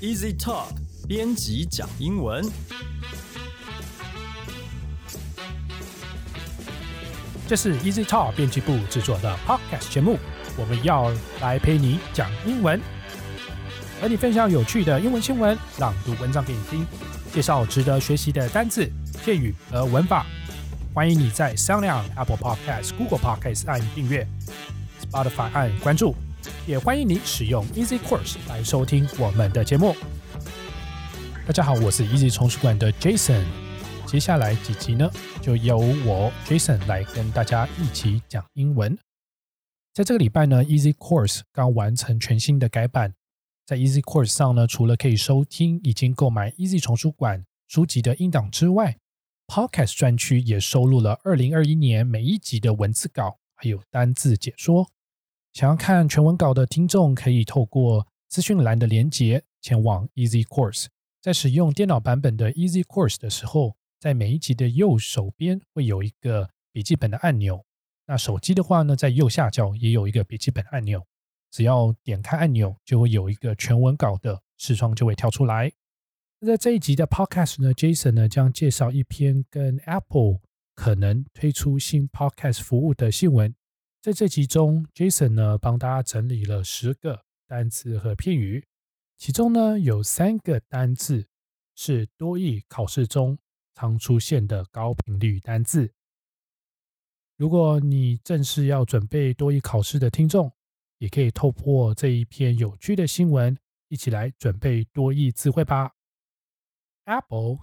Easy Talk 编辑讲英文。这是 Easy Talk 编辑部制作的 Podcast 节目，我们要来陪你讲英文，和你分享有趣的英文新闻，朗读文章给你听，介绍值得学习的单字、片语和文法。欢迎你在商量 Apple Podcast、Google Podcast 按订阅，Spotify 按关注，也欢迎你使用 Easy Course 来收听我们的节目。大家好，我是 Easy 丛书馆的 Jason。接下来几集呢，就由我 Jason 来跟大家一起讲英文。在这个礼拜呢，Easy Course 刚完成全新的改版。在 Easy Course 上呢，除了可以收听已经购买 Easy 丛书馆书籍的音档之外，Podcast 专区也收录了二零二一年每一集的文字稿，还有单字解说。想要看全文稿的听众，可以透过资讯栏的连接前往 Easy Course。在使用电脑版本的 Easy Course 的时候，在每一集的右手边会有一个笔记本的按钮。那手机的话呢，在右下角也有一个笔记本按钮，只要点开按钮，就会有一个全文稿的视窗就会跳出来。那在这一集的 Podcast 呢，Jason 呢将介绍一篇跟 Apple 可能推出新 Podcast 服务的新闻。在这集中，Jason 呢帮大家整理了十个单词和片语，其中呢有三个单字是多义考试中常出现的高频率单字。如果你正是要准备多义考试的听众，也可以透过这一篇有趣的新闻，一起来准备多义词汇吧。Apple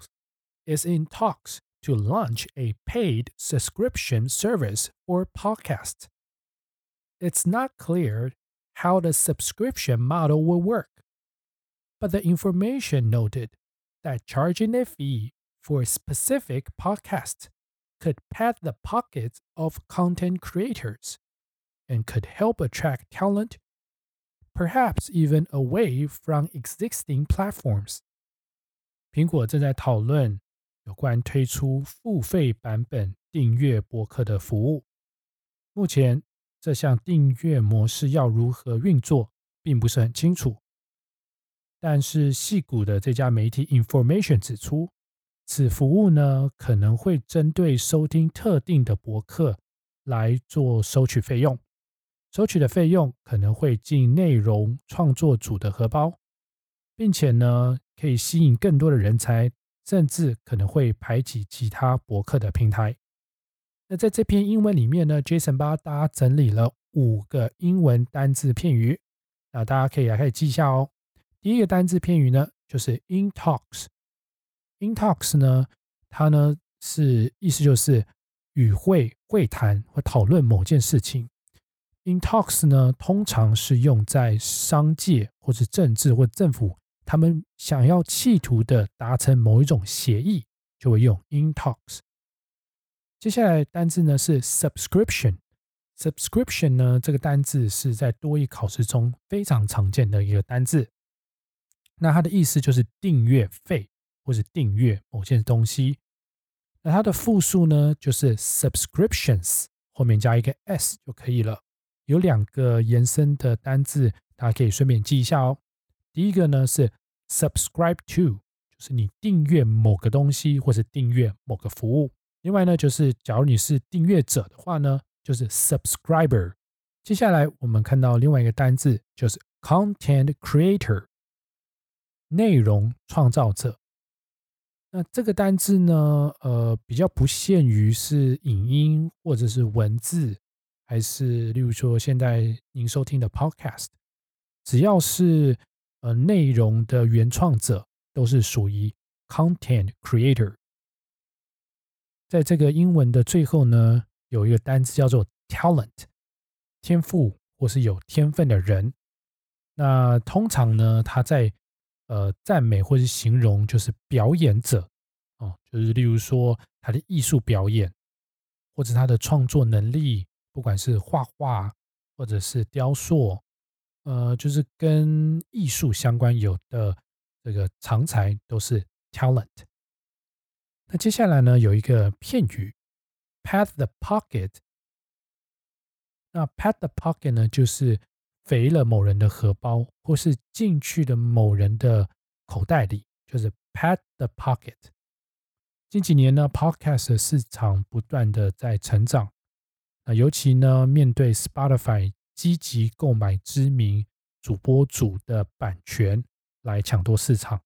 is in talks to launch a paid subscription service for podcasts. It's not clear how the subscription model will work, but the information noted that charging a fee for a specific podcast could pad the pockets of content creators and could help attract talent, perhaps even away from existing platforms. 苹果正在讨论有关推出付费版本订阅博客的服务。目前， 这项订阅模式要如何运作，并不是很清楚。但是，细谷的这家媒体 Information 指出，此服务呢可能会针对收听特定的博客来做收取费用，收取的费用可能会进内容创作组的荷包，并且呢。可以吸引更多的人才，甚至可能会排挤其他博客的平台。那在这篇英文里面呢，Jason 帮大家整理了五个英文单字片语，那大家可以来开始记一下哦。第一个单字片语呢，就是 in talks。in talks 呢，它呢是意思就是与会、会谈或讨论某件事情。in talks 呢，通常是用在商界或者政治或政府。他们想要企图的达成某一种协议，就会用 in talks。接下来单字呢是 subscription。subscription 呢这个单字是在多义考试中非常常见的一个单字。那它的意思就是订阅费或者订阅某件东西。那它的复数呢就是 subscriptions，后面加一个 s 就可以了。有两个延伸的单字，大家可以顺便记一下哦。第一个呢是 subscribe to，就是你订阅某个东西或者订阅某个服务。另外呢，就是假如你是订阅者的话呢，就是 subscriber。接下来我们看到另外一个单字，就是 content creator，内容创造者。那这个单字呢，呃，比较不限于是影音或者是文字，还是例如说现在您收听的 podcast，只要是呃，内容的原创者都是属于 content creator。在这个英文的最后呢，有一个单词叫做 talent，天赋或是有天分的人。那通常呢，他在呃赞美或是形容就是表演者哦，就是例如说他的艺术表演，或者他的创作能力，不管是画画或者是雕塑。呃，就是跟艺术相关有的这个长才都是 talent。那接下来呢，有一个片语 pat the pocket。那 pat the pocket 呢，就是肥了某人的荷包，或是进去的某人的口袋里，就是 pat the pocket。近几年呢，podcast 市场不断的在成长，那尤其呢，面对 Spotify 积极购买知名主播主的版权来抢夺市场，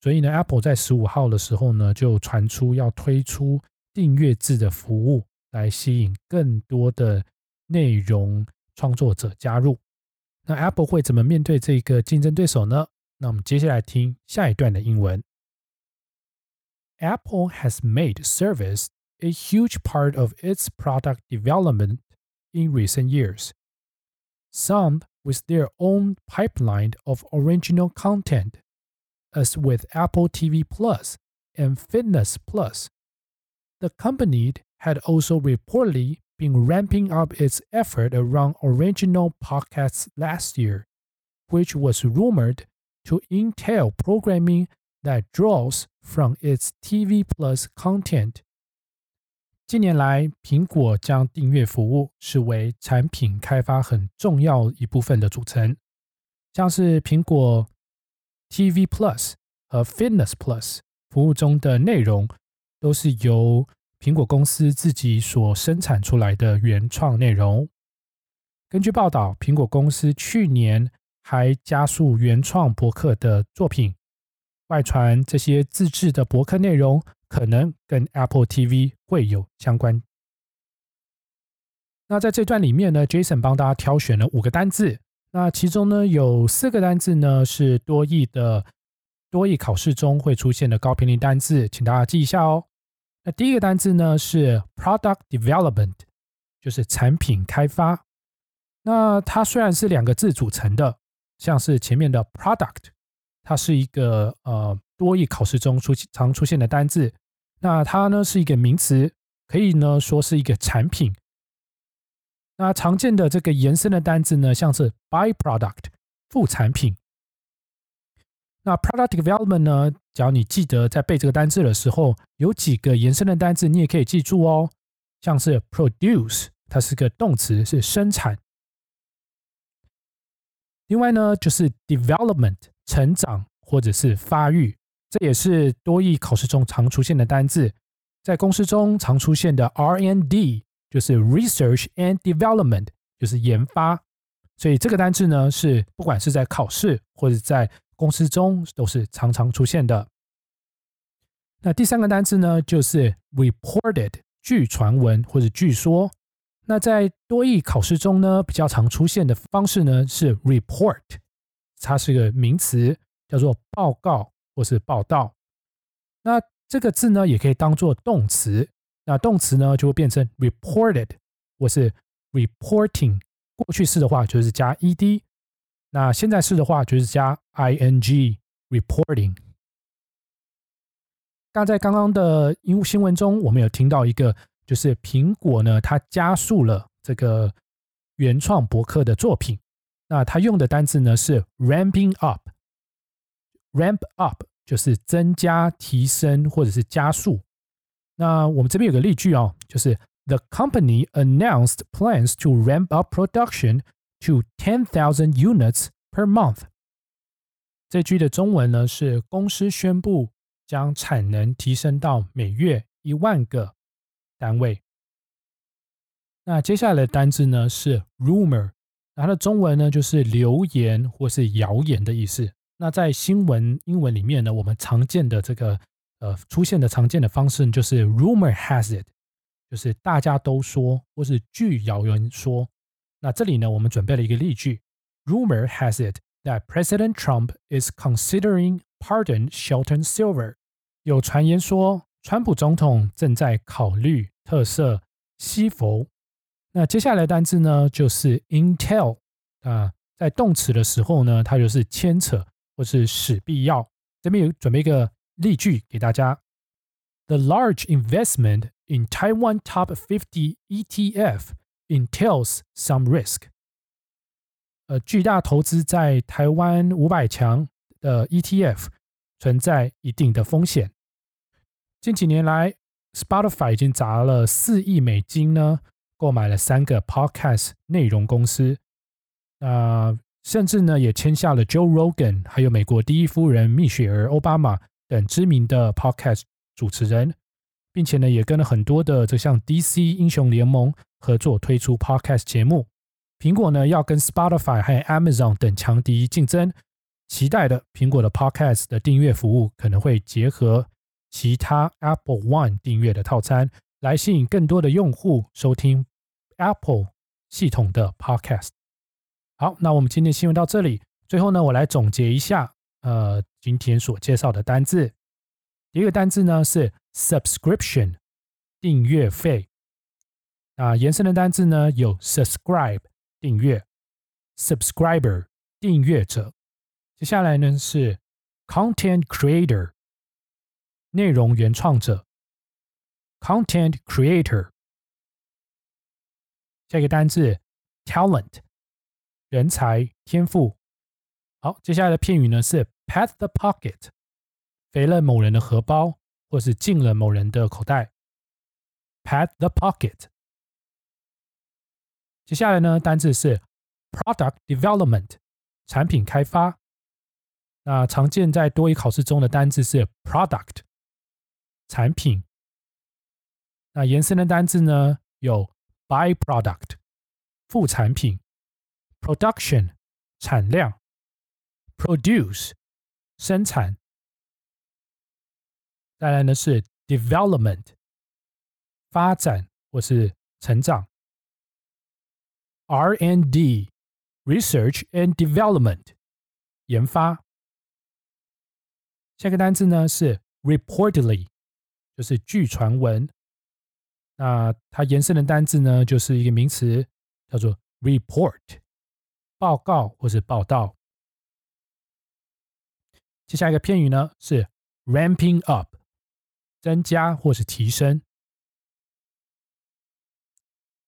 所以呢，Apple 在十五号的时候呢，就传出要推出订阅制的服务，来吸引更多的内容创作者加入。那 Apple 会怎么面对这个竞争对手呢？那我们接下来听下一段的英文。Apple has made service a huge part of its product development in recent years. Some with their own pipeline of original content, as with Apple TV Plus and Fitness Plus. The company had also reportedly been ramping up its effort around original podcasts last year, which was rumored to entail programming that draws from its TV Plus content. 近年来，苹果将订阅服务视为产品开发很重要一部分的组成，像是苹果 TV Plus 和 Fitness Plus 服务中的内容，都是由苹果公司自己所生产出来的原创内容。根据报道，苹果公司去年还加速原创博客的作品。外传这些自制的博客内容可能跟 Apple TV 会有相关。那在这段里面呢，Jason 帮大家挑选了五个单字。那其中呢有四个单字呢是多义的多义考试中会出现的高频率单字，请大家记一下哦。那第一个单字呢是 Product Development，就是产品开发。那它虽然是两个字组成的，像是前面的 Product。它是一个呃多义考试中出常出现的单字，那它呢是一个名词，可以呢说是一个产品。那常见的这个延伸的单字呢，像是 byproduct 副产品。那 product development 呢，只要你记得在背这个单字的时候，有几个延伸的单字你也可以记住哦，像是 produce，它是个动词，是生产。另外呢，就是 development。成长或者是发育，这也是多义考试中常出现的单字。在公司中常出现的 R&D 就是 Research and Development，就是研发。所以这个单字呢，是不管是在考试或者在公司中都是常常出现的。那第三个单字呢，就是 Reported，据传闻或者据说。那在多义考试中呢，比较常出现的方式呢是 Report。它是个名词，叫做报告或是报道。那这个字呢，也可以当做动词。那动词呢，就会变成 reported 或是 reporting。过去式的话就是加 ed，那现在式的话就是加 ing reporting。那在刚刚的英新闻中，我们有听到一个，就是苹果呢，它加速了这个原创博客的作品。那它用的单词呢是 ramping up，ramp up 就是增加、提升或者是加速。那我们这边有个例句哦，就是 The company announced plans to ramp up production to ten thousand units per month。这句的中文呢是公司宣布将产能提升到每月一万个单位。那接下来的单字呢是 rumor。它的中文呢，就是流言或是谣言的意思。那在新闻英文里面呢，我们常见的这个呃出现的常见的方式就是 rumor has it，就是大家都说或是据谣言说。那这里呢，我们准备了一个例句：Rumor has it that President Trump is considering pardon Shelton Silver。有传言说，川普总统正在考虑特赦西佛。那接下来的单字呢，就是 intel 啊，在动词的时候呢，它就是牵扯或是使必要。这边有准备一个例句给大家：The large investment in Taiwan Top 50 ETF entails some risk。呃，巨大投资在台湾五百强的 ETF 存在一定的风险。近几年来，Spotify 已经砸了四亿美金呢。购买了三个 Podcast 内容公司。那 甚至呢也签下了 Joe Rogan，还有美国第一夫人蜜雪儿·奥巴马 等知名的 Podcast 主持人，并且呢也跟了很多的这项 DC 英雄联盟合作推出 Podcast 节目。苹果呢要跟 Spotify 和 Amazon 等强敌竞争，期待的苹果的 Podcast 的订阅服务可能会结合其他 Apple One 订阅的套餐，来吸引更多的用户收听 Apple 系统的 Podcast。好，那我们今天新闻到这里。最后呢，我来总结一下，呃，今天所介绍的单字。第一个单字呢是 subscription，订阅费。那延伸的单字呢有 subscribe。订阅，subscriber，订阅者。接下来呢是 content creator，内容原创者，content creator。下一个单字 talent，人才、天赋。好，接下来的片语呢是 pat the pocket，肥了某人的荷包，或是进了某人的口袋。pat the pocket。接下来呢，单字是 product development，产品开发。那常见在多语考试中的单字是 product，产品。那延伸的单字呢有 byproduct，副产品；production，产量；produce， 生产。再来呢是 development，发展或是成长。R and D Research and Development 研发。下个单词呢是 reportedly，就是据传闻。那它延伸的单字呢就是一个名词，叫做 report，报告或是报道。接下来一个片语呢是 ramping up，增加或是提升。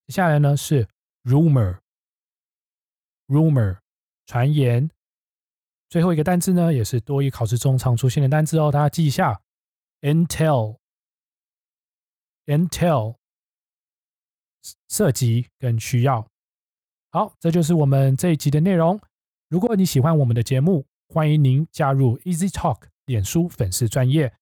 接下来呢是 rumor，rumor，传言。最后一个单词呢，也是多语考试中常出现的单词哦，大家记一下：intel，intel，涉及跟需要。好，这就是我们这一集的内容。如果你喜欢我们的节目，欢迎您加入 Easy Talk 脸书粉丝专业。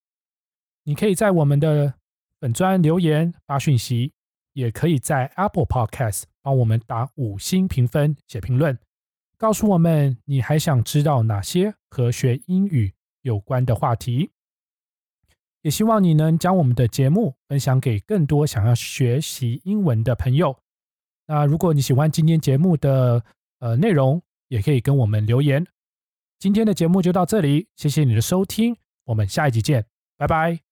你可以在我们的本专留言发讯息。也可以在 Apple Podcast 帮我们打五星评分、写评论，告诉我们你还想知道哪些和学英语有关的话题。也希望你能将我们的节目分享给更多想要学习英文的朋友。那如果你喜欢今天节目的呃内容，也可以跟我们留言。今天的节目就到这里，谢谢你的收听，我们下一集见，拜拜。